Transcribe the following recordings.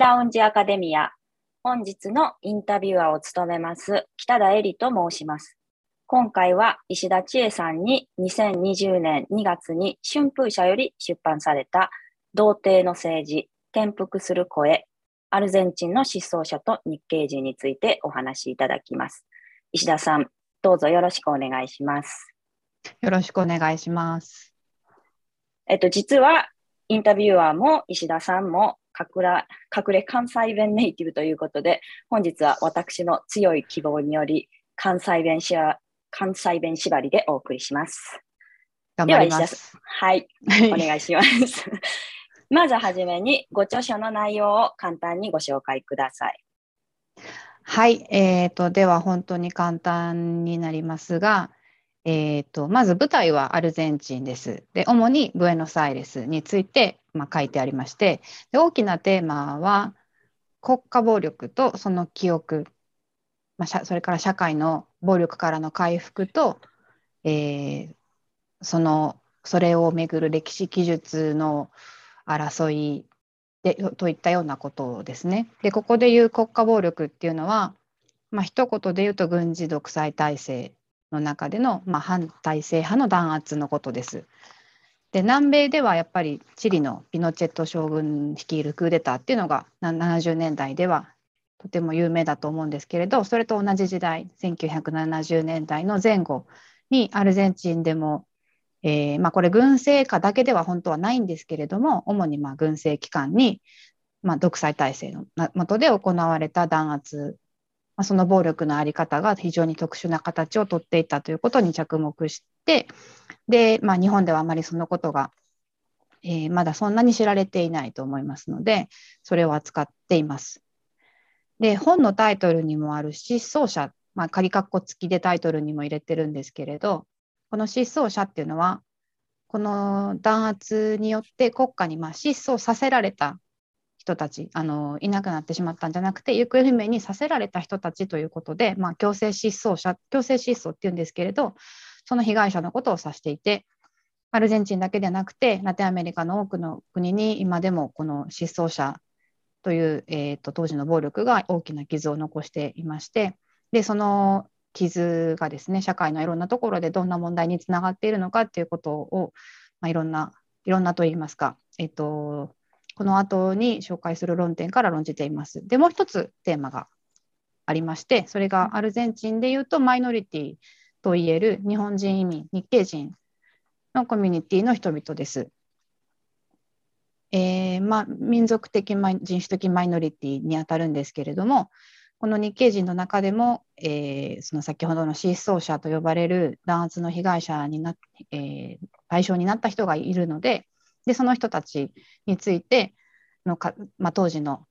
ラウンジアカデミア。本日のインタビュアーを務めます北田恵里と申します。今回は石田千恵さんに2020年2月に春風社より出版された童貞の政治、転覆する声、アルゼンチンの失踪者と日系人についてお話しいただきます。石田さん、どうぞよろしくお願いします。よろしくお願いします。えっと、実はインタビュアーも石田さんも隠ら隠れ関西弁ネイティブということで、本日は私の強い希望により、関西弁し関西弁縛りでお送りします。頑張ります。はい、お願いします。まずはじめに、ご著書の内容を簡単にご紹介ください。はい、えーと、では本当に簡単になりますが、えーと、まず舞台はアルゼンチンです。で主にブエノスアイレスについて、まあ、書いてありましてで大きなテーマは国家暴力とその記憶、まあ、それから社会の暴力からの回復と、えー、そのそれをめぐる歴史記述の争いでといったようなことですね。でここでいう国家暴力っていうのは、まあ一言で言うと軍事独裁体制の中での、まあ、反体制派の弾圧のことです。で南米ではやっぱりチリのピノチェット将軍率いるクーデターっていうのが70年代ではとても有名だと思うんですけれどそれと同じ時代1970年代の前後にアルゼンチンでも、えーまあ、これ軍政下だけでは本当はないんですけれども主にまあ軍政機関に、まあ、独裁体制の下で行われた弾圧まあ、その暴力の在り方が非常に特殊な形をとっていたということに着目してで、まあ、日本ではあまりそのことが、えー、まだそんなに知られていないと思いますのでそれを扱っています。で本のタイトルにもある失踪者、まあ、仮括弧付きでタイトルにも入れてるんですけれどこの失踪者っていうのはこの弾圧によって国家にま失踪させられた人たちあのいなくなってしまったんじゃなくて行方不明にさせられた人たちということで、まあ、強制失踪者強制失踪っていうんですけれどその被害者のことを指していてアルゼンチンだけではなくてラテンアメリカの多くの国に今でもこの失踪者という、えーと、当時の暴力が大きな傷を残していましてでその傷がですね社会のいろんなところでどんな問題につながっているのかっていうことを、まあ、いろんないろんなと言いますか、えーとこの後に紹介する論点から論じています。でもう一つテーマがありましてそれがアルゼンチンでいうとマイノリティといえる日本人移民日系人のコミュニティの人々です。えーまあ、民族的人種的マイノリティにあたるんですけれどもこの日系人の中でも、えー、その先ほどの失踪者と呼ばれる弾圧の被害者にな、えー、対象になった人がいるのででその人たちについてのか、まあ、当時の、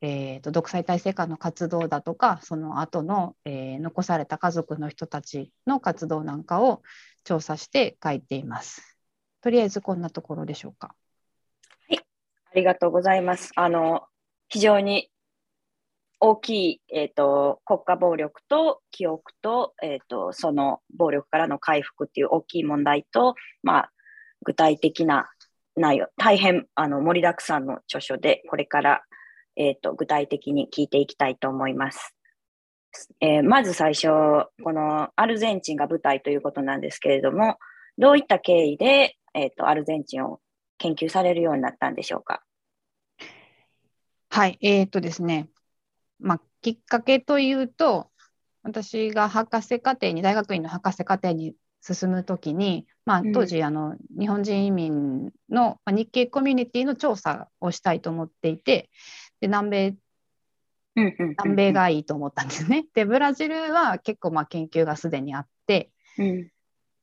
えーと、独裁体制下の活動だとかその後の、えー、残された家族の人たちの活動なんかを調査して書いています。とりあえずこんなところでしょうか。はい、ありがとうございます。あの非常に大きい、えーと、国家暴力と記憶と,、えーとその暴力からの回復っていう大きい問題と、まあ、具体的な内容、大変あの盛りだくさんの著書で、これから、えーと、具体的に聞いていきたいと思います。えー、まず最初、このアルゼンチンが舞台ということなんですけれども、どういった経緯で、えーと、アルゼンチンを研究されるようになったんでしょうか？はい、えっ、ー、とですね、まあ、きっかけというと、私が博士課程に、大学院の博士課程に進むときに、まあ、当時、うん、あの日本人移民の、まあ、日系コミュニティの調査をしたいと思っていてで南米南米がいいと思ったんですね。でブラジルは結構まあ研究がすでにあって、うん、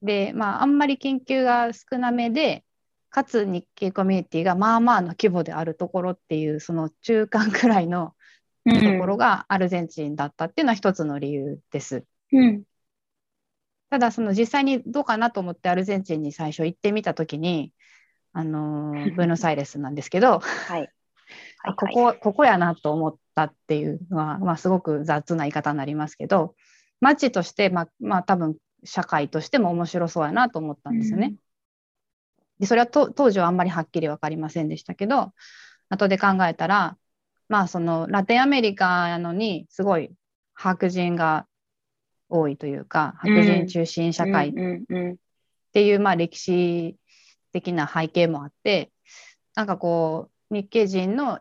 でまああんまり研究が少なめでかつ日系コミュニティがまあまあの規模であるところっていうその中間くらいのところがアルゼンチンだったっていうのは一つの理由です。うん、ただその実際にどうかなと思ってアルゼンチンに最初行ってみた時にあのブエノスアイレスなんですけど、はい、はい、ここここやなと思ったっていうのは、まあ、すごく雑な言い方になりますけど街として、まあ、まあ多分社会としても面白そうやなと思ったんですよね。うん、でそれは当時はあんまりはっきり分かりませんでしたけど後で考えたらまあそのラテンアメリカなのにすごい白人が多いというか白人中心社会。っていうまあ歴史的な背景もあってなんかこう日系人の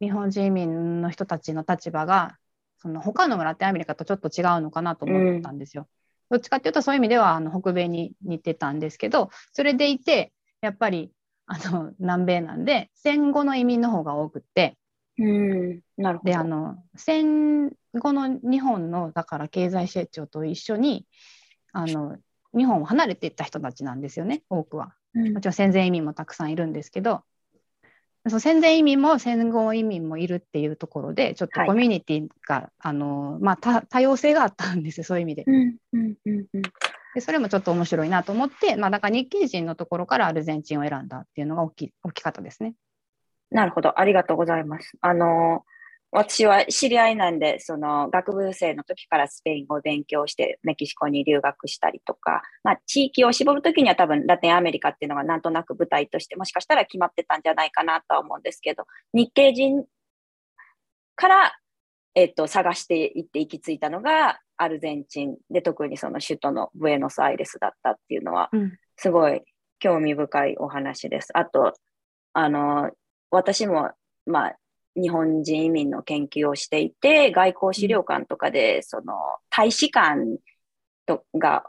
日本人民の人たちの立場がその他のラテンアメリカとちょっと違うのかなと思ったんですよ。どっちかっていうとそういう意味ではあの北米に似てたんですけどそれでいてやっぱりあの南米なんで戦後の移民の方が多くって。うん。なるほど。であの戦後の日本のだから経済成長と一緒にあの日本を離れていった人たちなんですよね多くは。もちろん戦前移民もたくさんいるんですけどその戦前移民も戦後移民もいるっていうところでちょっとコミュニティが、はい、あのまあ、多様性があったんです そういう意味で。うんうんうんうん、でそれもちょっと面白いなと思って、まあ、だから日系人のところからアルゼンチンを選んだっていうのが大き大きかったですね。なるほど、ありがとうございます。あの私は知り合いなんで、その学部生の時からスペイン語を勉強してメキシコに留学したりとか、まあ、地域を絞るときには多分ラテンアメリカっていうのがなんとなく舞台としてもしかしたら決まってたんじゃないかなとは思うんですけど、日系人から、えっと、探していって行き着いたのがアルゼンチンで特にその首都のブエノスアイレスだったっていうのは、すごい興味深いお話です。あと、あの、私も、まあ、日本人移民の研究をしていて、外交資料館とかで、その大使館とが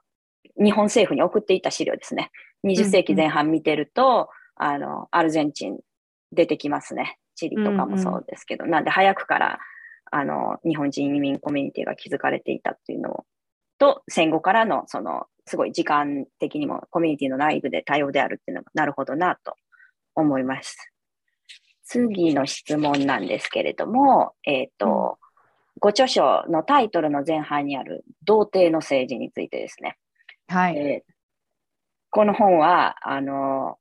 日本政府に送っていた資料ですね。20世紀前半見てると、うんうん、あの、アルゼンチン出てきますね。チリとかもそうですけど、うんうん、なんで早くからあの日本人移民コミュニティが築かれていたっていうのと、戦後からのそのすごい時間的にもコミュニティの内部で多様であるっていうのがなるほどなと思います。次の質問なんですけれども、えっ、ー、と、ご著書のタイトルの前半にある童貞の政治についてですね。はい。えー、この本は、あの、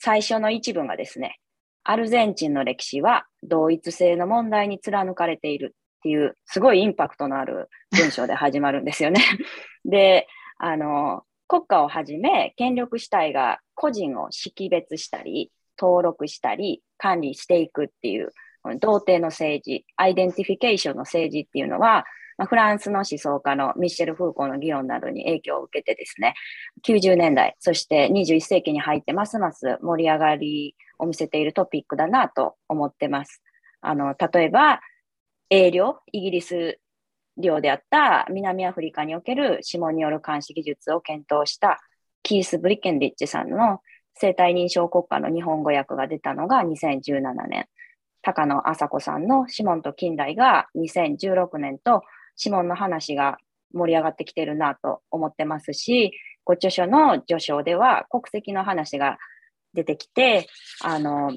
最初の一文がですね、アルゼンチンの歴史は同一性の問題に貫かれているっていう、すごいインパクトのある文章で始まるんですよね。で、あの、国家をはじめ、権力主体が個人を識別したり、登録したり、管理していくっていう、童貞の政治、アイデンティフィケーションの政治っていうのは、まあ、フランスの思想家のミッシェル・フーコーの議論などに影響を受けてですね、90年代、そして21世紀に入ってますます盛り上がりを見せているトピックだなと思ってます。あの、例えば、英領、イギリス領であった南アフリカにおける指紋による監視技術を検討したキース・ブリケンリッチさんの生体認証国家の日本語訳が出たのが2017年。高野麻子さんの指紋と近代が2016年と指紋の話が盛り上がってきてるなと思ってますし、ご著書の序章では国籍の話が出てきて、あの、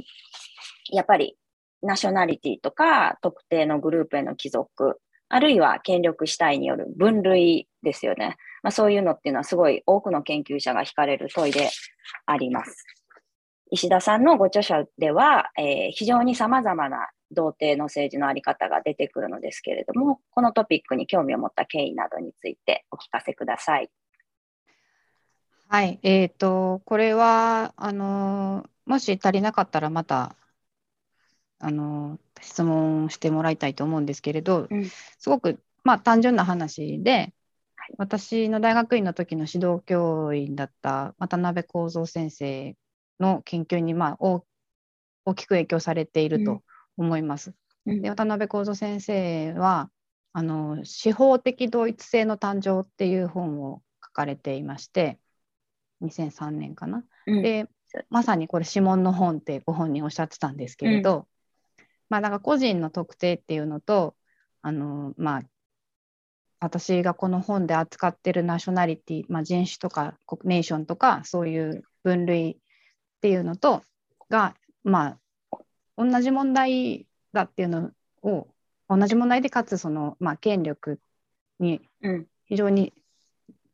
やっぱりナショナリティとか特定のグループへの帰属、あるいは権力主体による分類ですよね。まあ、そういうのっていうのはすごい多くの研究者が惹かれる問いであります。石田さんのご著書では、えー、非常に様々な童貞の政治のあり方が出てくるのですけれども、このトピックに興味を持った経緯などについてお聞かせください。はい、えーと、これはあのもし足りなかったらまたあの質問してもらいたいと思うんですけれど、うん、すごく、まあ、単純な話で、私の大学院の時の指導教員だった渡辺幸三先生の研究に、まあ、大大きく影響されていると思います。うん、で渡辺幸三先生はあの司法的同一性の誕生っていう本を書かれていまして2003年かな。うん、でまさにこれ指紋の本ってご本人おっしゃってたんですけれど、うん、まあだから個人の特定っていうのとあのまあ私がこの本で扱ってるナショナリティ、まあ、人種とかネーションとかそういう分類っていうのとが、まあ、同じ問題だっていうのを同じ問題でかつその、まあ、権力に非常に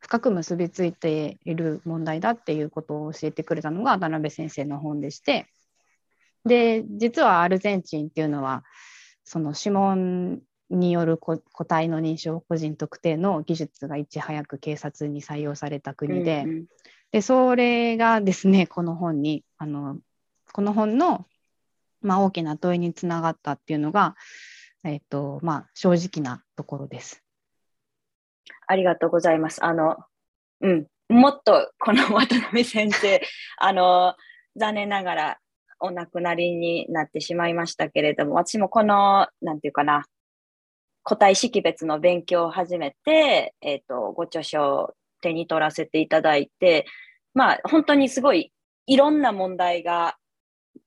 深く結びついている問題だっていうことを教えてくれたのが渡辺先生の本でしてで実はアルゼンチンっていうのはその指紋による個体の認証個人特定の技術がいち早く警察に採用された国でうんうん、でそれがですね この本にあのこの本のまあ、大きな問いにつながったっていうのが、えっとまあ、正直なところです。ありがとうございます。あの、うん、もっとこの渡辺先生、あの、残念ながらお亡くなりになってしまいましたけれども、私もこの、なんていうかな、個体識別の勉強を始めて、えっ、ー、と、ご著書を手に取らせていただいて、まあ、本当にすごいいろんな問題が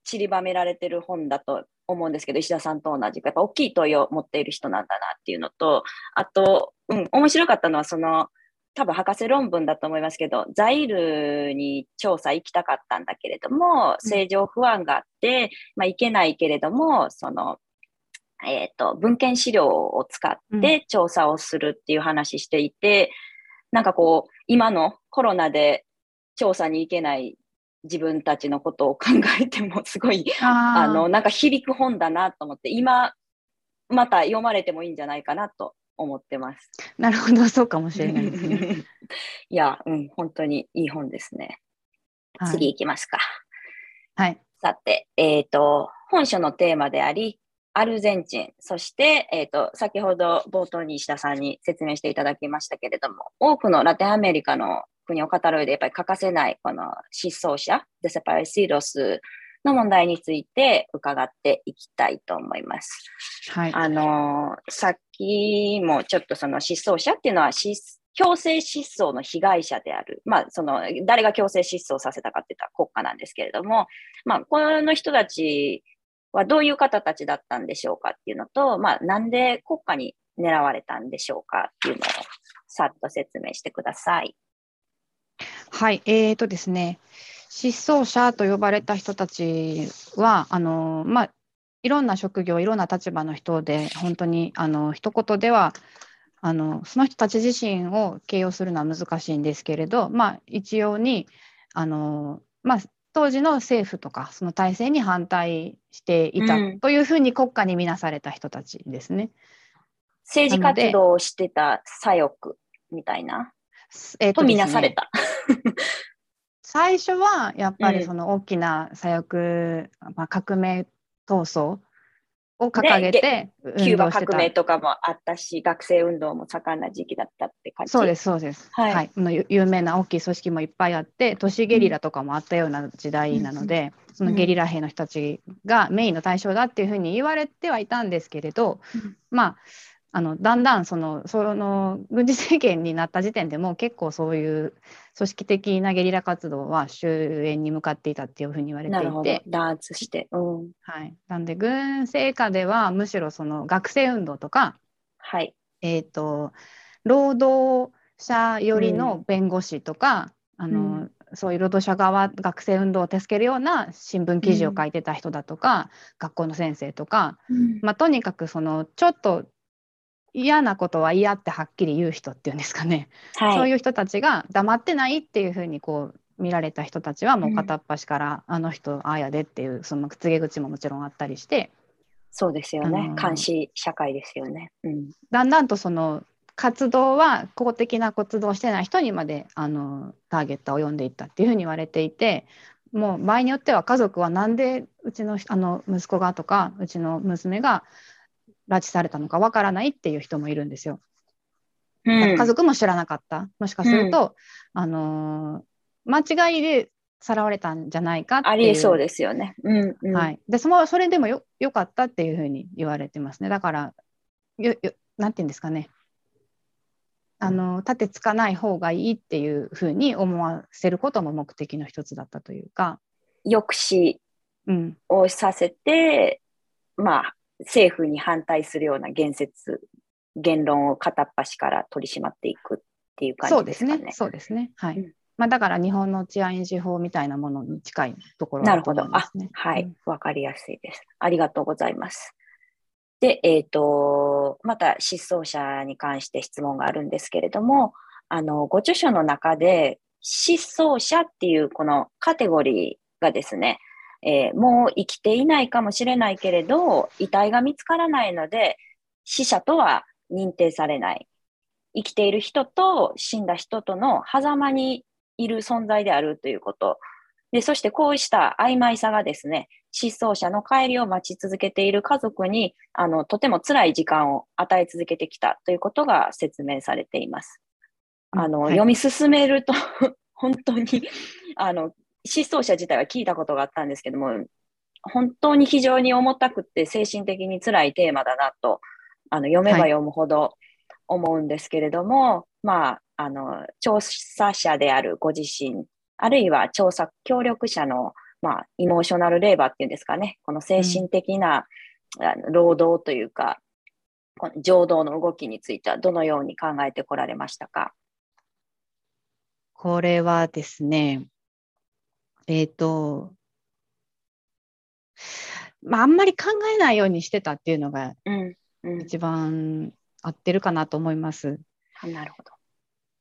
散りばめられてる本だと思うんですけど、石田さんと同じく、やっぱ大きい問いを持っている人なんだなっていうのと、あと、うん、面白かったのは、その、多分博士論文だと思いますけど、ザイルに調査行きたかったんだけれども、正常不安があって、まあ、行けないけれども、その、えっ、ー、と、文献資料を使って調査をするっていう話していて、うん、なんかこう、今のコロナで調査に行けない自分たちのことを考えてもすごいあのなんか響く本だなと思って今また読まれてもいいんじゃないかなと思ってます。なるほどそうかもしれないですね。いや、うん、本当にいい本ですね。はい、次行きますか。はい。さて、えっ、ー、と、本書のテーマであり、アルゼンチン、そして、えっ、ー、と、先ほど冒頭に石田さんに説明していただきましたけれども、多くのラテンアメリカの国を語る上でやっぱり欠かせないこの失踪者、デセパレシーロスの問題について伺っていきたいと思います。はい。あの、さっきもちょっとその失踪者っていうのは強制失踪の被害者である。まあ、その、誰が強制失踪させたかって言ったら国家なんですけれども、まあ、この人たちはどういう方たちだったんでしょうかっていうのと、まあ、なんで国家に狙われたんでしょうかっていうのをさっと説明してください。はい、えーとですね、失踪者と呼ばれた人たちは、あのまあ、いろんな職業、いろんな立場の人で、本当にあの一言ではあの、その人たち自身を形容するのは難しいんですけれど、まあ、一様にあの、まあ、当時の政府とか、その体制に反対していたというふうに国家に見なされた人たちですね。うん、政治活動をしてた左翼みたいな。えーと、とみなされた。最初はやっぱりその大きな左翼、うん、まあ、革命闘争を掲げてキューバ革命とかもあったし、学生運動も盛んな時期だったって感じ？そうです、そうです。はい。はい、の有名な大きい組織もいっぱいあって、都市ゲリラとかもあったような時代なので、うん、そのゲリラ兵の人たちがメインの対象だっていうふうに言われてはいたんですけれど、うん、まあ、あのだんだんそのその軍事政権になった時点でも結構そういう組織的なゲリラ活動は終焉に向かっていたっていうふうに言われていて。弾圧して、うん。はい、なんで軍政下ではむしろその学生運動とか、はい。えーと、労働者寄りの弁護士とか、うん、あの、うん、そういう労働者側学生運動を助けるような新聞記事を書いてた人だとか、うん、学校の先生とか、まあ、とにかくそのちょっと嫌なことは嫌ってはっきり言う人っていうんですかね、はい、そういう人たちが黙ってないっていうふうにこう見られた人たちはもう片っ端から、あの人ああやでっていうその告げ口ももちろんあったりして。そうですよね。監視社会ですよね、うん、だんだんとその活動は公的な活動をしてない人にまであのターゲットを呼んでいったっていうふうに言われていてもう場合によっては家族はなんでうちのあの息子がとかうちの娘が拉致されたのかわからないっていう人もいるんですよ。うん、家族も知らなかった。もしかすると、うん、あのー、間違いでさらわれたんじゃないかっていう。ありえそうですよね。うんうん、はい。で、そのそれでもよよかったっていうふうに言われてますね。だから、よよなんて言うんですかね。あの立てつかない方がいいっていうふうに思わせることも目的の一つだったというか。抑止をさせて、うん、まあ政府に反対するような言説、言論を片っ端から取り締まっていくっていう感じですかね。そうですね。はい。うん、まあ、だから日本の治安維持法みたいなものに近いところ、ね、なるほど。あ、はい。わ、うん、かりやすいです。ありがとうございます。で、えっ、ー、と、また失踪者に関して質問があるんですけれども、あの、ご著書の中で、失踪者っていうこのカテゴリーがですね、えー、もう生きていないかもしれないけれど、遺体が見つからないので、死者とは認定されない。生きている人と死んだ人との狭間にいる存在であるということ。で、そしてこうした曖昧さがですね、失踪者の帰りを待ち続けている家族に、あの、とても辛い時間を与え続けてきたということが説明されています。あの、はい、読み進めると 本当に、あの、失踪者自体は聞いたことがあったんですけども、本当に非常に重たくて精神的に辛いテーマだなと、あの、読めば読むほど思うんですけれども、はい、まあ、あの、調査者であるご自身、あるいは調査協力者のまあ、イモーショナルレーバーっていうんですかね、この精神的な、うん、労働というか、この情動の動きについてはどのように考えてこられましたか？これはですね、えっ、ー、と、まあ、あんまり考えないようにしてたっていうのが、一番合ってるかなと思います。うんうん、なるほど。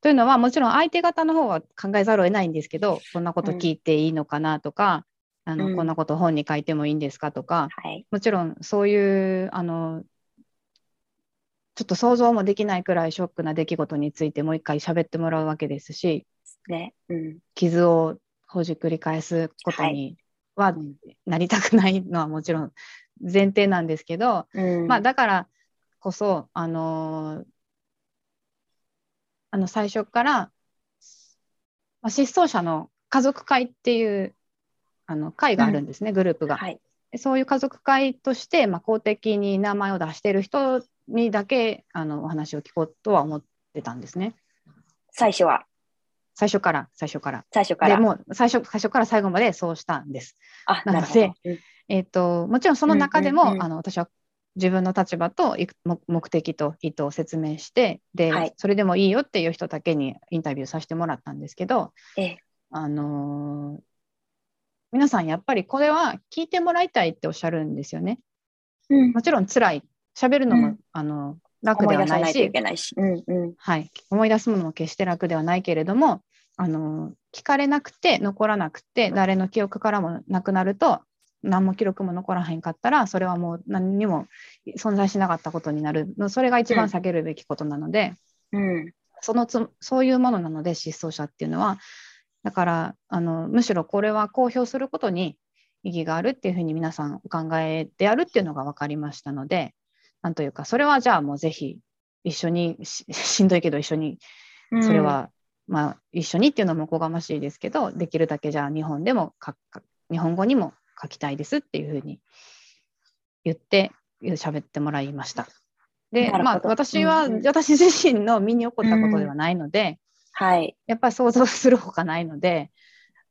というのはもちろん相手方の方は考えざるを得ないんですけどこんなこと聞いていいのかなとか、うん、あの、こんなこと本に書いてもいいんですかとか、はい、もちろんそういうあのちょっと想像もできないくらいショックな出来事についてもう一回喋ってもらうわけですし、ね。うん、傷をほじくり返すことにはなりたくないのはもちろん前提なんですけど、うん、まあだからこそあのあの最初から、まあ、失踪者の家族会っていうあの会があるんですね、うん、グループが。はい、そういう家族会として、まあ、公的に名前を出している人にだけあのお話を聞こうとは思ってたんですね。最初は最初から、最初から。最初から。でも最初、最初から最後までそうしたんです。あ、なので、えっ、ー、と、もちろんその中でも、うんうんうん、あの、私は自分の立場と目的と意図を説明してで、はい、それでもいいよっていう人だけにインタビューさせてもらったんですけど、ええ、あのー、皆さんやっぱりこれは聞いてもらいたいっておっしゃるんですよね。うん、もちろん辛い。喋るのも、うん、あの楽ではないし。はい、思い出すものも決して楽ではないけれどもあの聞かれなくて残らなくて誰の記憶からもなくなると何も記録も残らへんかったらそれはもう何にも存在しなかったことになる。それが一番避けるべきことなので、うん、そのつそういうものなので失踪者っていうのは。だからあのむしろこれは公表することに意義があるっていうふうに皆さんお考えであるっていうのが分かりましたのでなんというかそれはじゃあもうぜひ一緒に しんどいけど一緒にそれは、うん、まあ一緒にっていうのもおこがましいですけどできるだけじゃあ日本でも日本語にも書きたいですっていうふうに言って喋ってもらいました。で、まあ、私は、私自身の身に起こったことではないので、うん、はい、やっぱり想像するほかないので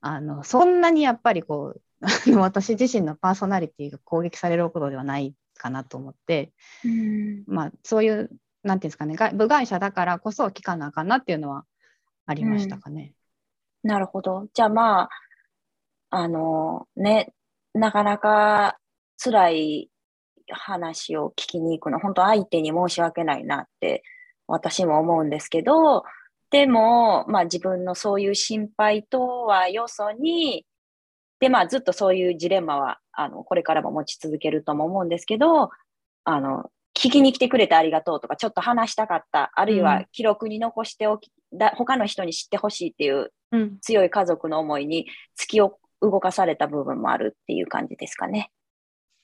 あのそんなにやっぱりこう私自身のパーソナリティが攻撃されることではないかなと思って、うん、まあ、そういうなんていうんですかね部外者だからこそ聞かなあかんなっていうのはありましたかね。うん、なるほど。じゃあまああのねなかなか辛い話を聞きに行くの、本当相手に申し訳ないなって私も思うんですけど、でも、まあ自分のそういう心配とはよそに、で、まあずっとそういうジレンマは、あの、これからも持ち続けるとも思うんですけど、あの、聞きに来てくれてありがとうとか、ちょっと話したかった、あるいは記録に残しておき、だ他の人に知ってほしいっていう強い家族の思いに突き動かされた部分もあるっていう感じですかね。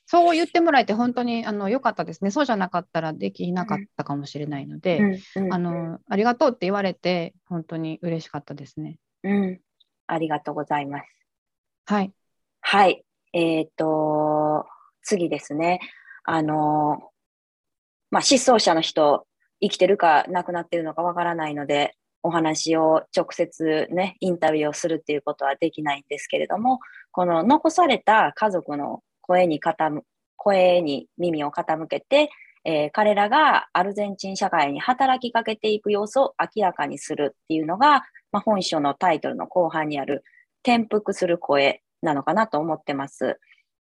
そう言ってもらえて本当にあの良かったですね。そうじゃなかったらできなかったかもしれないので、うんうん、あのありがとうって言われて本当に嬉しかったですね。うん、ありがとうございます。はい。はい。えっ、ー、と次ですね。あのまあ、失踪者の人生きてるか亡くなってるのかわからないので、お話を直接ね、インタビューをするっていうことはできないんですけれども、この残された家族の声に傾声に耳を傾けて、えー、彼らがアルゼンチン社会に働きかけていく様子を明らかにするっていうのが、まあ、本書のタイトルの後半にある転覆する声なのかなと思ってます。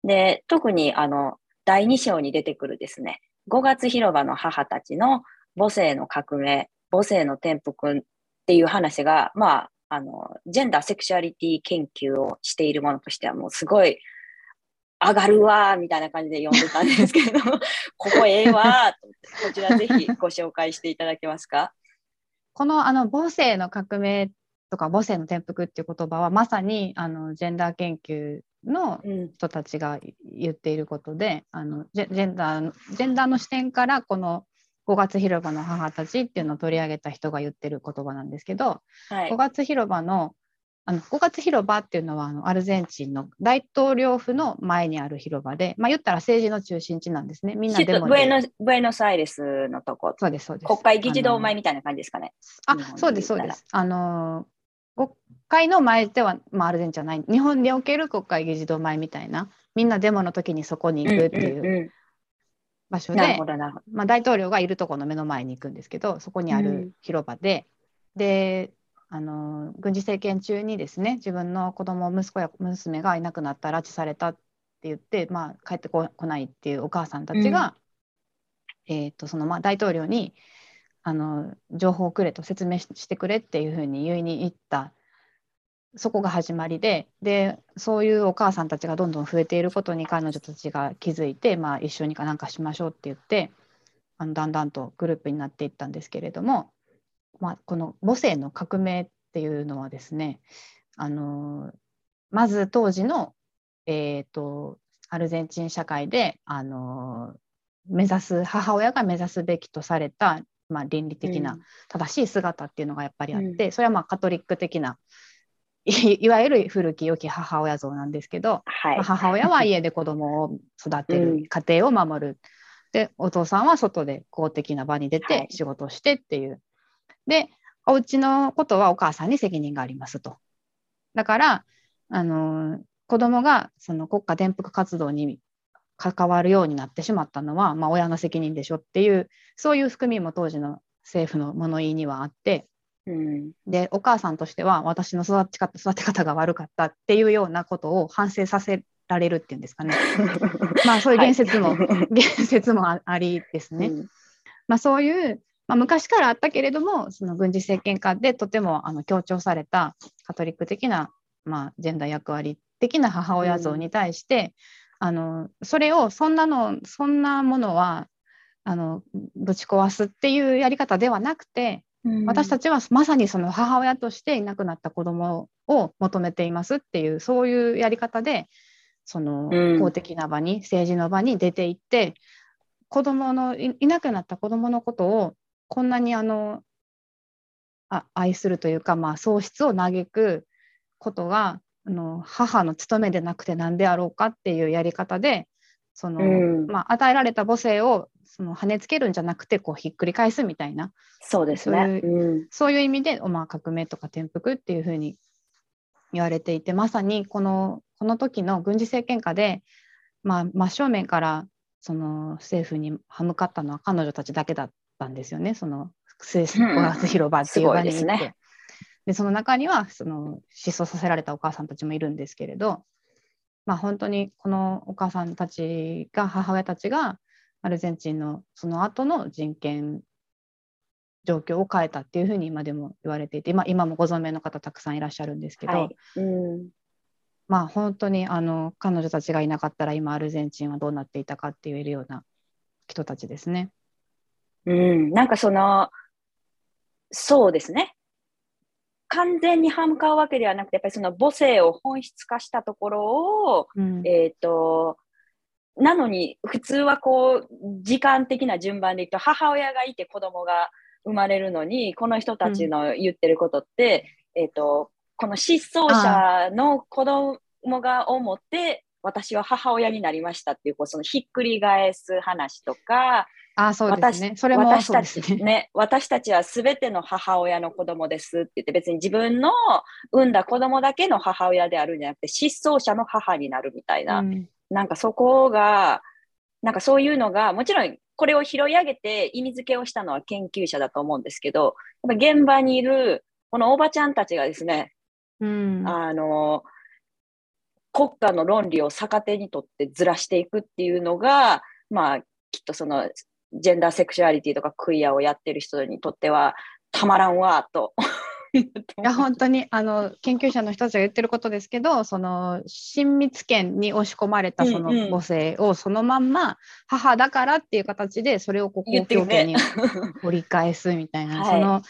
で、特にあの、第2章に出てくるですね、5月広場の母たちの母性の革命、母性の転覆っていう話が、まあ、あの、ジェンダーセクシュアリティ研究をしているものとしてはもうすごい上がるわみたいな感じで読んでたんですけど、ここええわこちらぜひご紹介していただけますか？このあの母性の革命とか母性の転覆っていう言葉はまさにあのジェンダー研究の人たちが言っていることで、あのジェンダージェンダーの視点からこの5月広場の母たちっていうのを取り上げた人が言ってる言葉なんですけど、はい、5月広場のあの5月広場っていうのはあのアルゼンチンの大統領府の前にある広場で、まあ、言ったら政治の中心地なんですね。みんなでもブエノブエノスアイレスのとこ。そうです、そうです。国会議事堂前みたいな感じですかね。あそうです、そうです。あの国会の前では、まあ、アルゼンチンじゃない、日本における国会議事堂前みたいな、みんなデモの時にそこに行くっていう場所で、まあ、大統領がいるところの目の前に行くんですけど、そこにある広場で、うん、で、あの軍事政権中にですね自分の子供息子や娘がいなくなった拉致されたって言って、まあ、帰ってこないっていうお母さんたちが、うん、えーとそのまあ、大統領にあの情報をくれと説明してくれっていうふうに言いに行ったそこが始まりででそういうお母さんたちがどんどん増えていることに彼女たちが気づいて、まあ、一緒にかなんかしましょうって言ってあのだんだんとグループになっていったんですけれどもまあ、この母性の革命っていうのはですねあのまず当時の、えーと、アルゼンチン社会であの目指す母親が目指すべきとされた、まあ、倫理的な正しい姿っていうのがやっぱりあって、うん、それはまあカトリック的な いわゆる古き良き母親像なんですけど、はい、母親は家で子供を育てる、家庭を守る。でお父さんは外で公的な場に出て仕事をしてっていう、で、お家のことはお母さんに責任がありますと。だから、あの子供がその国家転覆活動に関わるようになってしまったのは、まあ、親の責任でしょっていうそういう含みも当時の政府の物言いにはあって、うん、でお母さんとしては私の育ち方育て方が悪かったっていうようなことを反省させられるっていうんですかね。まあそういう言説も、はい、言説もありですね、うん、まあ、そういうまあ、昔からあったけれどもその軍事政権下でとてもあの強調されたカトリック的な、まあ、ジェンダー役割的な母親像に対して、うん、あのそれをそんなのそんなものはあのぶち壊すっていうやり方ではなくて、うん、私たちはまさにその母親としていなくなった子供を求めていますっていうそういうやり方でその公的な場に、政治の場に出ていって子供のいなくなった子供のことをこんなにあのあ愛するというか、まあ、喪失を嘆くことがあの母の務めでなくて何であろうかっていうやり方でその、うん、まあ、与えられた母性をその跳ねつけるんじゃなくてこうひっくり返すみたいな。そうですね。そういううん、そういう意味で、まあ、革命とか転覆っていうふうに言われていてまさにこのこの時の軍事政権下で、まあ、真正面からその政府に歯向かったのは彼女たちだけだったんですよね、その五月広場っていう場に行って。うん。ね、でその中にはその失踪させられたお母さんたちもいるんですけれど、まあ、本当にこのお母さんたちが母親たちがアルゼンチンのその後の人権状況を変えたっていうふうに今でも言われていて今今もご存命の方たくさんいらっしゃるんですけど、はい、うんまあ本当にあの彼女たちがいなかったら今アルゼンチンはどうなっていたかって言えるような人たちですね。うん、なんかその、そうですね。完全に歯向かうわけではなくて、やっぱりその母性を本質化したところを、うん、えっ、ー、と、なのに普通はこう、時間的な順番でいくと、母親がいて子供が生まれるのに、この人たちの言ってることって、うん、えっ、と、この失踪者の子供が思って、私は母親になりましたっていう、こうそのひっくり返す話とか、あそうですね。それも私たちね、私たちはすべての母親の子供です。って言って、別に自分の産んだ子供だけの母親であるんじゃなくて、失踪者の母になるみたいな、うん、なんかそこが、なんかそういうのが、もちろんこれを拾い上げて意味付けをしたのは研究者だと思うんですけど、やっぱ現場にいるこのおばちゃんたちがですね、うん、あの、国家の論理を逆手にとってずらしていくっていうのが、まあ、きっとそのジェンダーセクシュアリティとかクイアをやってる人にとってはたまらんわと。いや本当にあの研究者の人たちが言ってることですけどその親密圏に押し込まれたその母性をそのまんま母だからっていう形でそれをこう公共権に掘 り返すみたいな、その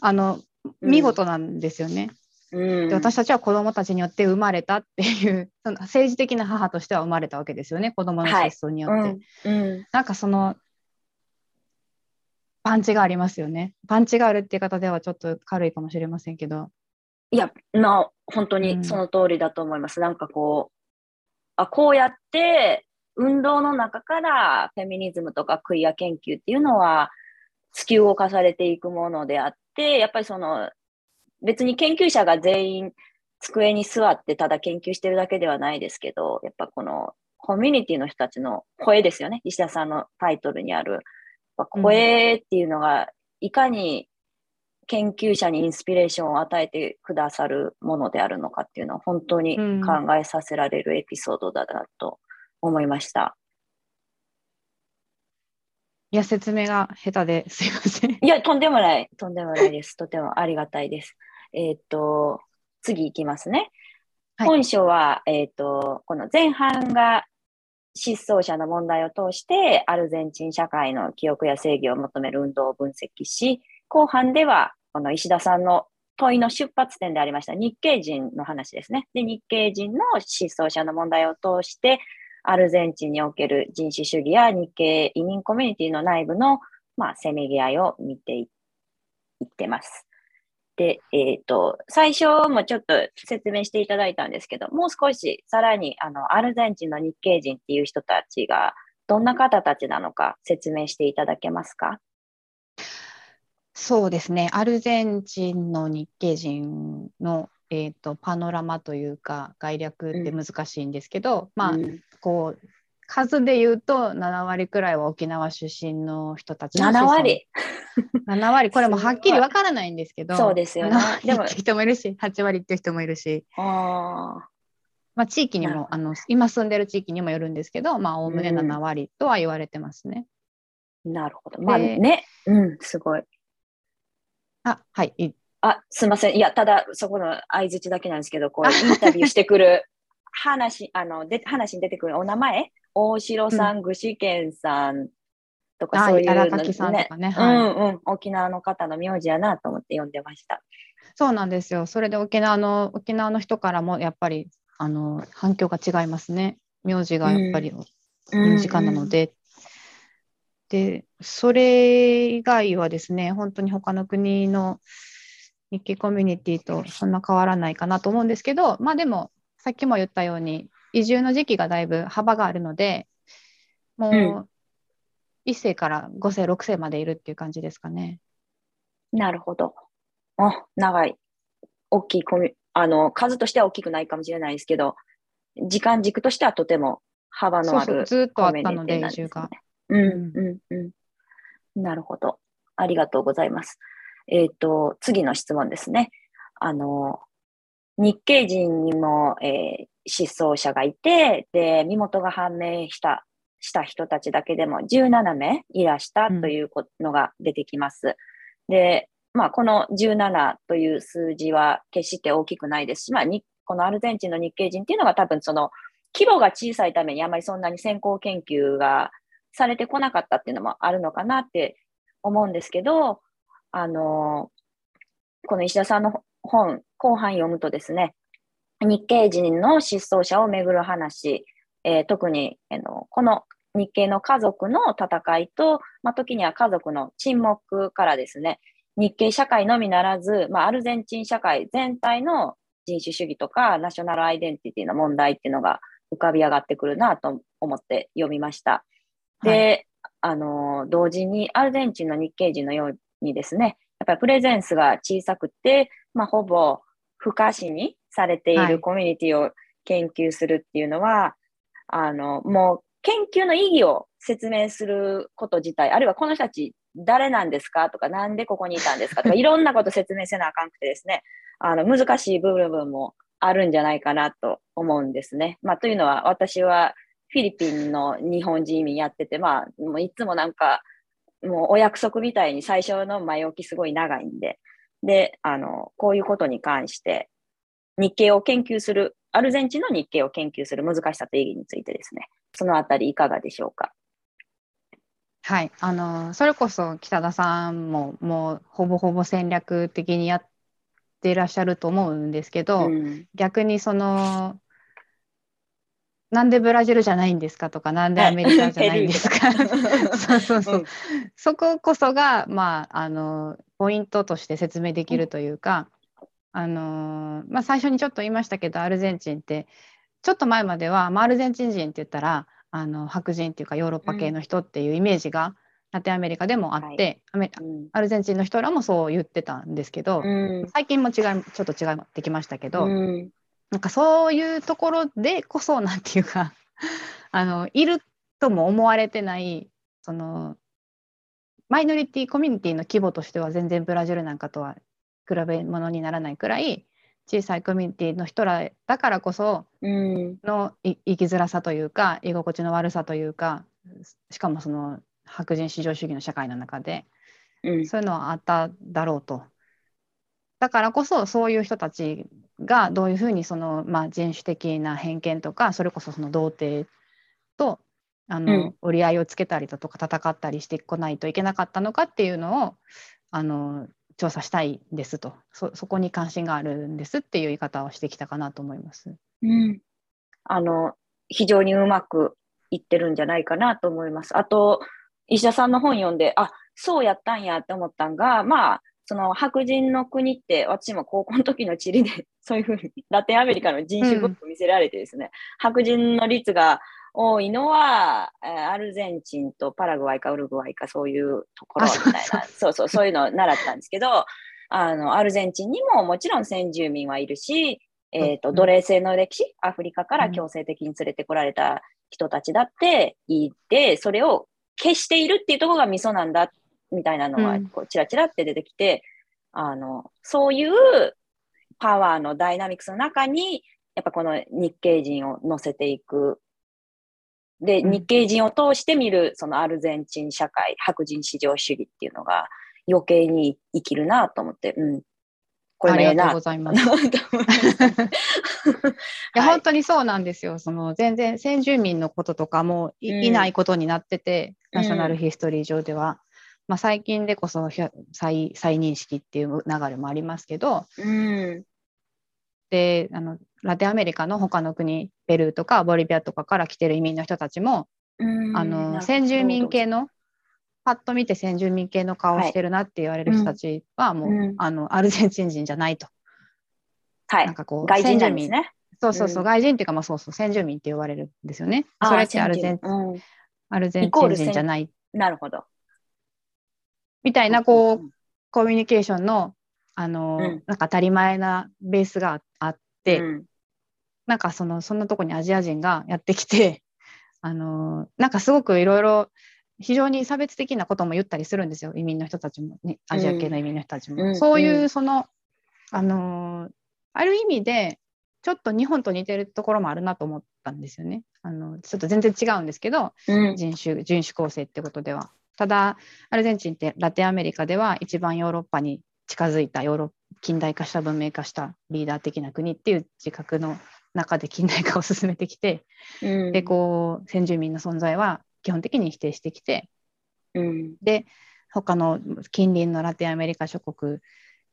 あの見事なんですよね。うん、で私たちは子どもたちによって生まれたっていうその政治的な母としては生まれたわけですよね子どもの失踪によって。うん。うん。なんかそのパンチがありますよね。パンチがあるっていう方ではちょっと軽いかもしれませんけど。いや、まあ、本当うんにその通りだと思います。なんかこう、あ、こうやって運動の中からフェミニズムとかクイア研究っていうのは突き動かされていくものであって、やっぱりその別に研究者が全員机に座ってただ研究してるだけではないですけど、やっぱこのコミュニティの人たちの声ですよね。石田さんのタイトルにある。ぱ声っていうのがいかに研究者にインスピレーションを与えてくださるものであるのかっていうのは本当に考えさせられるエピソードだなと思いました。いや、説明が下手ですいません。いや、とんでもない、とんでもないです。とてもありがたいです。えーっと、次いきますね。はい本書は、えーっと、この前半が失踪者の問題を通して、アルゼンチン社会の記憶や正義を求める運動を分析し、後半では、この石田さんの問いの出発点でありました日系人の話ですね。で、日系人の失踪者の問題を通して、アルゼンチンにおける人種主義や日系移民コミュニティの内部の、まあ、せめぎ合いを見ていってます。で、えっ、と、最初もちょっと説明していただいたんですけど、もう少しさらに、あの、アルゼンチンの日系人っていう人たちが、どんな方たちなのか説明していただけますか？そうですね。アルゼンチンの日系人の、えー、とパノラマというか概略って難しいんですけど、まあうん。こう数で言うと7割くらいは沖縄出身の人たちの7割。7割。これもはっきりわからないんですけどそうですよね。7割。でも人もいるし8割って人もいるし、ああ、まあ、地域にもあの今住んでる地域にもよるんですけどまあおおむねうん。7割とは言われてますね。なるほど。まあでね、うん、すごい。あはいいい。あ、すみません。いや、ただ、そこの相づちだけなんですけど、こう、インタビューしてくる話、あの、で話に出てくるお名前、大城さん、具志堅さんとか、あそういうの荒垣さんとかねうはいんうん、沖縄の方の名字やなと思って読んでました。そうなんですよ。それで沖縄の沖縄の人からもやっぱりあの反響が違いますね。名字がやっぱり身近なので。で、それ以外はですね、本当に他の国の日系コミュニティとそんな変わらないかなと思うんですけど、まあでも、さっきも言ったように、移住の時期がだいぶ幅があるので、もう、うん1世から5世、6世までいるっていう感じですかね。なるほど。あ、長い。大きいコミュ、あの、数としては大きくないかもしれないですけど、時間軸としてはとても幅のあるそうそうずっとあったので、移住が。うんうんうん。なるほど。ありがとうございます。えっ、と、次の質問ですね。あの、日系人にも、えー失踪者がいて、で、身元が判明した、した人たちだけでも17名いらしたというのが出てきます。で、まあ、この17という数字は決して大きくないですし、まあ、このアルゼンチンの日系人っていうのが多分その規模が小さいためにあまりそんなに先行研究がされてこなかったっていうのもあるのかなって思うんですけど、あの、この石田さんの本、後半読むとですね、日系人の失踪者をめぐる話、えー特にあのこの日系の家族の戦いと、まあ、時には家族の沈黙からですね、日系社会のみならず、まあ、アルゼンチン社会全体の人種主義とかナショナルアイデンティティの問題っていうのが浮かび上がってくるなと思って読みました。で、あの、同時にアルゼンチンの日系人のようにですね、やっぱりプレゼンスが小さくて、まあ、ほぼ不可視にされていはい。るコミュニティを研究するっていうのは、あの、もう研究の意義を説明すること自体、あるいはこの人たち誰なんですか？とか、なんでここにいたんですか？とか、いろんなこと説明せなあかんくてですね、あの、難しい部分もあるんじゃないかなと思うんですね。まあ、というのは、私はフィリピンの日本人移民やってて、まあ、もういつもなんか、もうお約束みたいに最初の前置きすごい長いんで、で、あの、こういうことに関して、日系を研究する、アルゼンチンの日系を研究する難しさと意義についてですね、そのあたりいかがでしょうか？はい、あのそれこそ北田さんももうほぼほぼ戦略的にやっっていらっしゃると思うんですけど、うん、逆にそのなんでブラジルじゃないんですかとか、なんでアメリカじゃないんですか？そうそうそう。うん、そここそが、まあ、あの、ポイントとして説明できるというか、うん、あの、まあ、最初にちょっと言いましたけど、アルゼンチンって、ちょっと前までは、まあ、アルゼンチン人って言ったら、あの白人っていうかヨーロッパ系の人っていうイメージがラテンアメリカでもあって、はい、アルゼンチンの人らもそう言ってたんですけど、うん、最近も違いちょっと違ってきましたけど、うん、なんかそういうところでこそなんていうか あのいるとも思われてないそのマイノリティコミュニティの規模としては全然ブラジルなんかとは比べ物にならないくらい小さいコミュニティの人らだからこその、生きづらさというか居心地の悪さというかしかもその白人至上主義の社会の中で、うん、そういうのはあっただろうと。だからこそそういう人たちがどういうふうにその、まあ、人種的な偏見とかそれこそその童貞とあの、うん、折り合いをつけたりだとか戦ったりしてこないといけなかったのかっていうのをあの調査したいですとそこに関心があるんですっていう言い方をしてきたかなと思います。うん、あの非常にうまくいってるんじゃないかなと思います。あと石田さんの本読んであそうやったんやって思ったんがまあその白人の国って私も高校の時の地理でそういうふうにラテンアメリカの人種ブック見せられてですね、うん、白人の率が多いのは、えー、アルゼンチンとパラグアイかウルグアイかそういうところみたいな、そうそう、そういうのを習ったんですけど、あの、アルゼンチンにももちろん先住民はいるし、えっ、ー、と、奴隷制の歴史、アフリカから強制的に連れてこられた人たちだっていて、それを消しているっていうところがミソなんだ、みたいなのが、こう、チラチラって出てきて、あの、そういうパワーのダイナミクスの中に、やっぱこの日系人を乗せていくで、日系人を通して見る、そのアルゼンチン社会、白人至上主義っていうのが余計に生きるなと思って、うん。これもええな。ありがとうございます。いや、本当にそうなんですよ。その全然先住民のこととかもいうん、いないことになってて、ナショナルヒストリー上では。まあ、最近でこそ再再認識っていう流れもありますけど、うん、であのラテンアメリカの他の国ペルーとかボリビアとかから来てる移民の人たちもあの先住民系のパッと見て先住民系の顔してるなって言われる人たちはもう、はいあのアルゼンチン人じゃないと。はい、なんかこう外人なんですね。そうそうそう、うん、外人っていうか、まあ、そうそう先住民って言われるんですよね。それってアルゼン,、うん、アルゼンチン人じゃない。なるほど。みたいなこう、コミュニケーションのあの、うん、なんか当たり前なベースがあって、うん、なんかそのそんなとこにアジア人がやってきて あのなんかすごくいろいろ非常に差別的なことも言ったりするんですよ。移民の人たちも、ね、アジア系の移民の人たちも、うん、そういうその、あのある意味でちょっと日本と似てるところもあるなと思ったんですよね。あのちょっと全然違うんですけど、人種人種構成ってことでは。ただアルゼンチンってラテンアメリカでは一番ヨーロッパに近づいたヨーロッ近代化した文明化したリーダー的な国っていう自覚の中で近代化を進めてきて、うん、でこう先住民の存在は基本的に否定してきて、うん、で他の近隣のラテンアメリカ諸国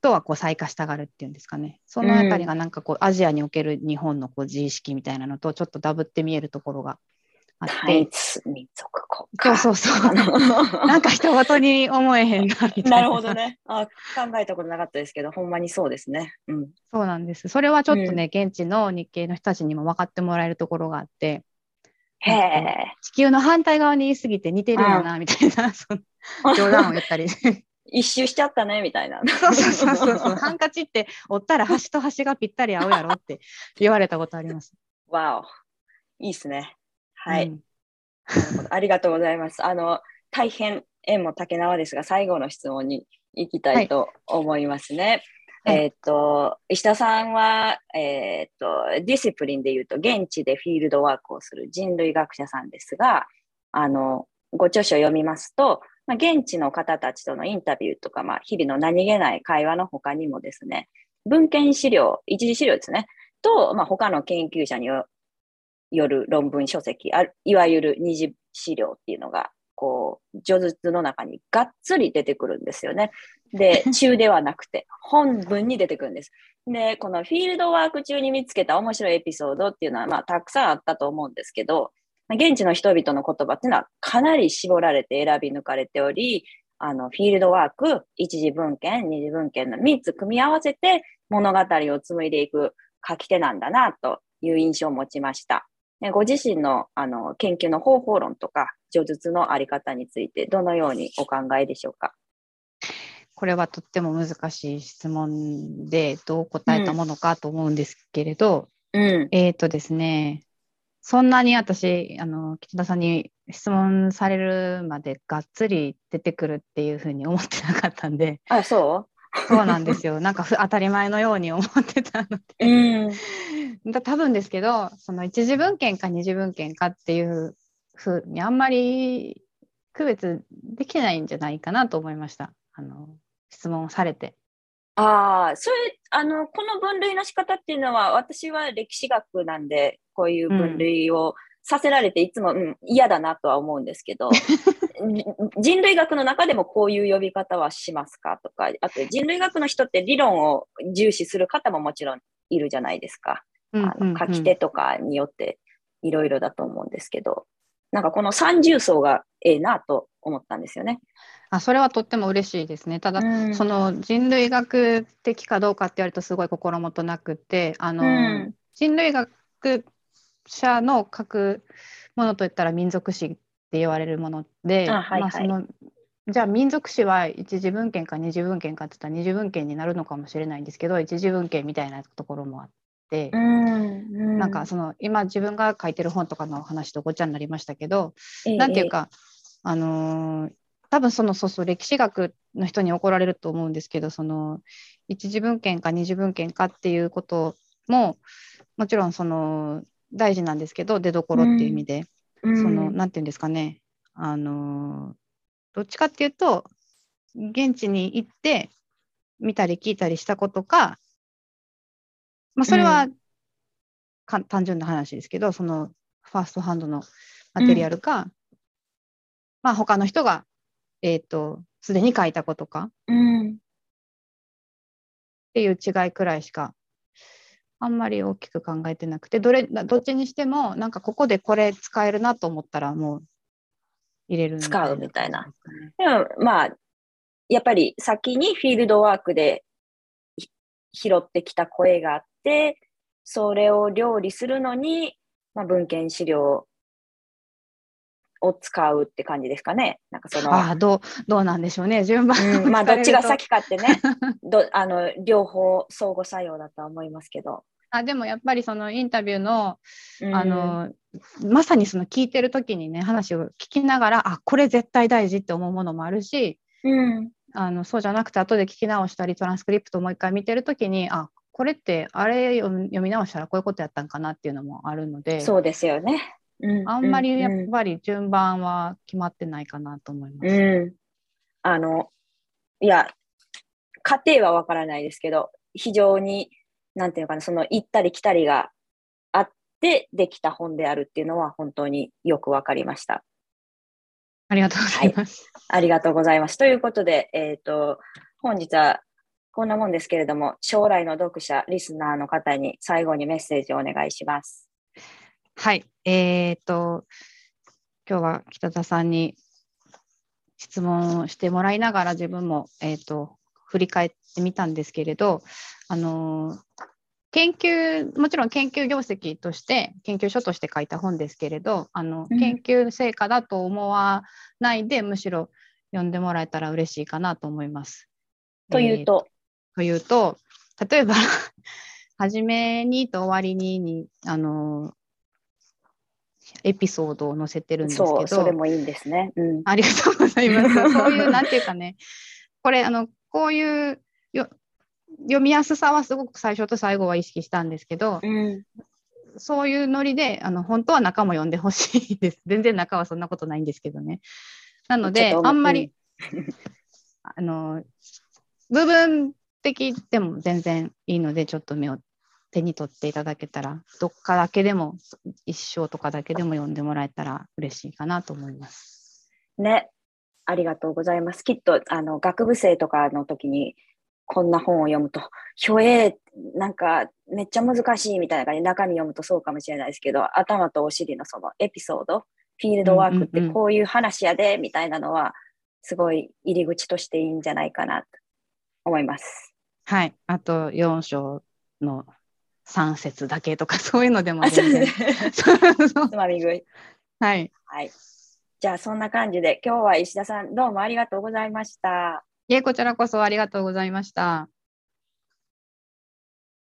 とはこう再化したがるっていうんですかね。その辺りがなんかこう、アジアにおける日本のこう自意識みたいなのとちょっとダブって見えるところがあって。民族国家。そうそうそう。なんか人ごとに思えへんなみたいな。なるほどねあ。考えたことなかったですけど、ほんまにそうですね。うん、そうなんです。それはちょっとね、うん、現地の日系の人たちにも分かってもらえるところがあって、へ地球の反対側にいすぎて似てるよな、みたいな、冗談を言ったり。一周しちゃったねみたいな。そうそうそうそう。ハンカチって折ったら端と端がぴったり合うやろって言われたことあります。わお。いいっすね。はい、うん、ありがとうございます。あの大変縁も竹縄ですが、最後の質問に行きたいと思いますね。はい、えっ、と、石田さんは、えっ、と、ディシプリンで言うと、現地でフィールドワークをする人類学者さんですが、あの、ご著書を読みますと、まあ、現地の方たちとのインタビューとか、まあ、日々の何気ない会話の他にもですね、文献資料、一次資料ですね、と、まあ、他の研究者によよる論文書籍あ、いわゆる二次資料っていうのが、こう、叙述の中にがっつり出てくるんですよね。で、中ではなくて、本文に出てくるんです。で、このフィールドワーク中に見つけた面白いエピソードっていうのは、まあ、たくさんあったと思うんですけど、現地の人々の言葉っていうのはかなり絞られて選び抜かれており、あの、フィールドワーク、一次文献、二次文献の3つ組み合わせて物語を紡いでいく書き手なんだな、という印象を持ちました。ご自身のあの研究の方法論とか、叙述のあり方について、どのようにお考えでしょうか？これはとっても難しい質問で、どう答えたものかと思うんですけれど、うん、えっ、ー、とですね、そんなに私、あの、北田さんに質問されるまでがっつり出てくるっていうふうに思ってなかったんで。あ、そう？そうなんですよ。なんか当たり前のように思ってたので。うん、だ多分ですけど、その一次文献か二次文献かっていうふうにあんまり区別できてないんじゃないかなと思いました。あの質問をされて。ああ、それ、あの、この分類の仕方っていうのは、私は歴史学なんで、こういう分類をさせられて、いつも、うん、嫌だなとは思うんですけど、人類学の中でもこういう呼び方はしますかとか、あと人類学の人って理論を重視する方ももちろんいるじゃないですか。あの書き手とかによっていろいろだと思うんですけど、なんかこの三重奏がええなと思ったんですよね。あそれはとっても嬉しいですね。ただ、うん、その人類学的かどうかって言われるとすごい心もとなくて、あの、うん、人類学者の書くものといったら民族史って言われるもので、あはいはい、まあ、そのじゃあ民族史は一次文献か二次文献かって言ったら二次文献になるのかもしれないんですけど一次文献みたいなところもあって、うん、なんかその今自分が書いてる本とかの話とごちゃになりましたけど、えなんていうか、あのー、多分そのそうそう歴史学の人に怒られると思うんですけどその一次文献か二次文献かっていうことももちろんその大事なんですけど出どころっていう意味で、うん、その何て言うんですかね。あのどっちかっていうと現地に行って見たり聞いたりしたことか、まあ、それは、うん、単純な話ですけどそのファーストハンドのマテリアルか、まあ、他の人が、えっ、ー、と、すでに書いたことか、うん、っていう違いくらいしか、あんまり大きく考えてなくて、どれ、どっちにしても、なんかここでこれ使えるなと思ったら、もう入れる使うみたいな。でも、まあ、やっぱり先にフィールドワークで拾ってきた声があって、それを料理するのに、まあ、文献資料を使うって感じですかね。なんかその。あどうどうなんでしょうね、順番、うん、まあ、どっちが先かってね。どあの、両方相互作用だとは思いますけど。あでもやっぱりそのインタビューの,、あのまさにその聞いてる時にね話を聞きながらあこれ絶対大事って思うものもあるし、うん、あのそうじゃなくて後で聞き直したりトランスクリプトもう一回見てる時にあこれってあれ読み直したらこういうことやったんかなっていうのもあるので。そうですよね。あんまりやっぱり順番は決まってないかなと思います。うん、あの、いや、家庭はわからないですけど、非常に、なんていうかな、その行ったり来たりがあってできた本であるっていうのは本当によくわかりました。ありがとうございます。はい、ありがとうございます。ということで、えっ、ー、と、本日はこんなもんですけれども、将来の読者、リスナーの方に最後にメッセージをお願いします。はい。えー、っと、今日は北田さんに質問をしてもらいながら自分も、えー、っと、振り返ってみたんですけれど、あの研究、もちろん研究業績として、研究書として書いた本ですけれど、あの、研究成果だと思わないで、むしろ読んでもらえたら嬉しいかなと思います。というと、えー、というと、例えば 初めにと終わりにに、あのエピソードを載せてるんですけど。それもいいんですね。うん、ありがとうございます。そういう、なんていうかね、これ、あの、こういうよ読みやすさはすごく最初と最後は意識したんですけど、うん、そういうノリで、あの、本当は中も読んでほしいです。全然中はそんなことないんですけどね。なので、あんまり、あの、部分的でも全然いいので、ちょっと目を手に取っていただけたら、どっかだけでも、一章とかだけでも読んでもらえたら嬉しいかなと思います。ね。ありがとうございます。きっと、あの、学部生とかの時に、こんな本を読むと、ひょえー、なんか、めっちゃ難しいみたいな感じで中身読むとそうかもしれないですけど、頭とお尻のそのエピソード、フィールドワークってこういう話やで、みたいなのは、すごい入り口としていいんじゃないかなと思います。はい。あと4章の3節だけとか、そういうのでも全然。つまみ食い。はい。はい。じゃあ、そんな感じで、今日は石田さん、どうもありがとうございました。いえ、こちらこそありがとうございました。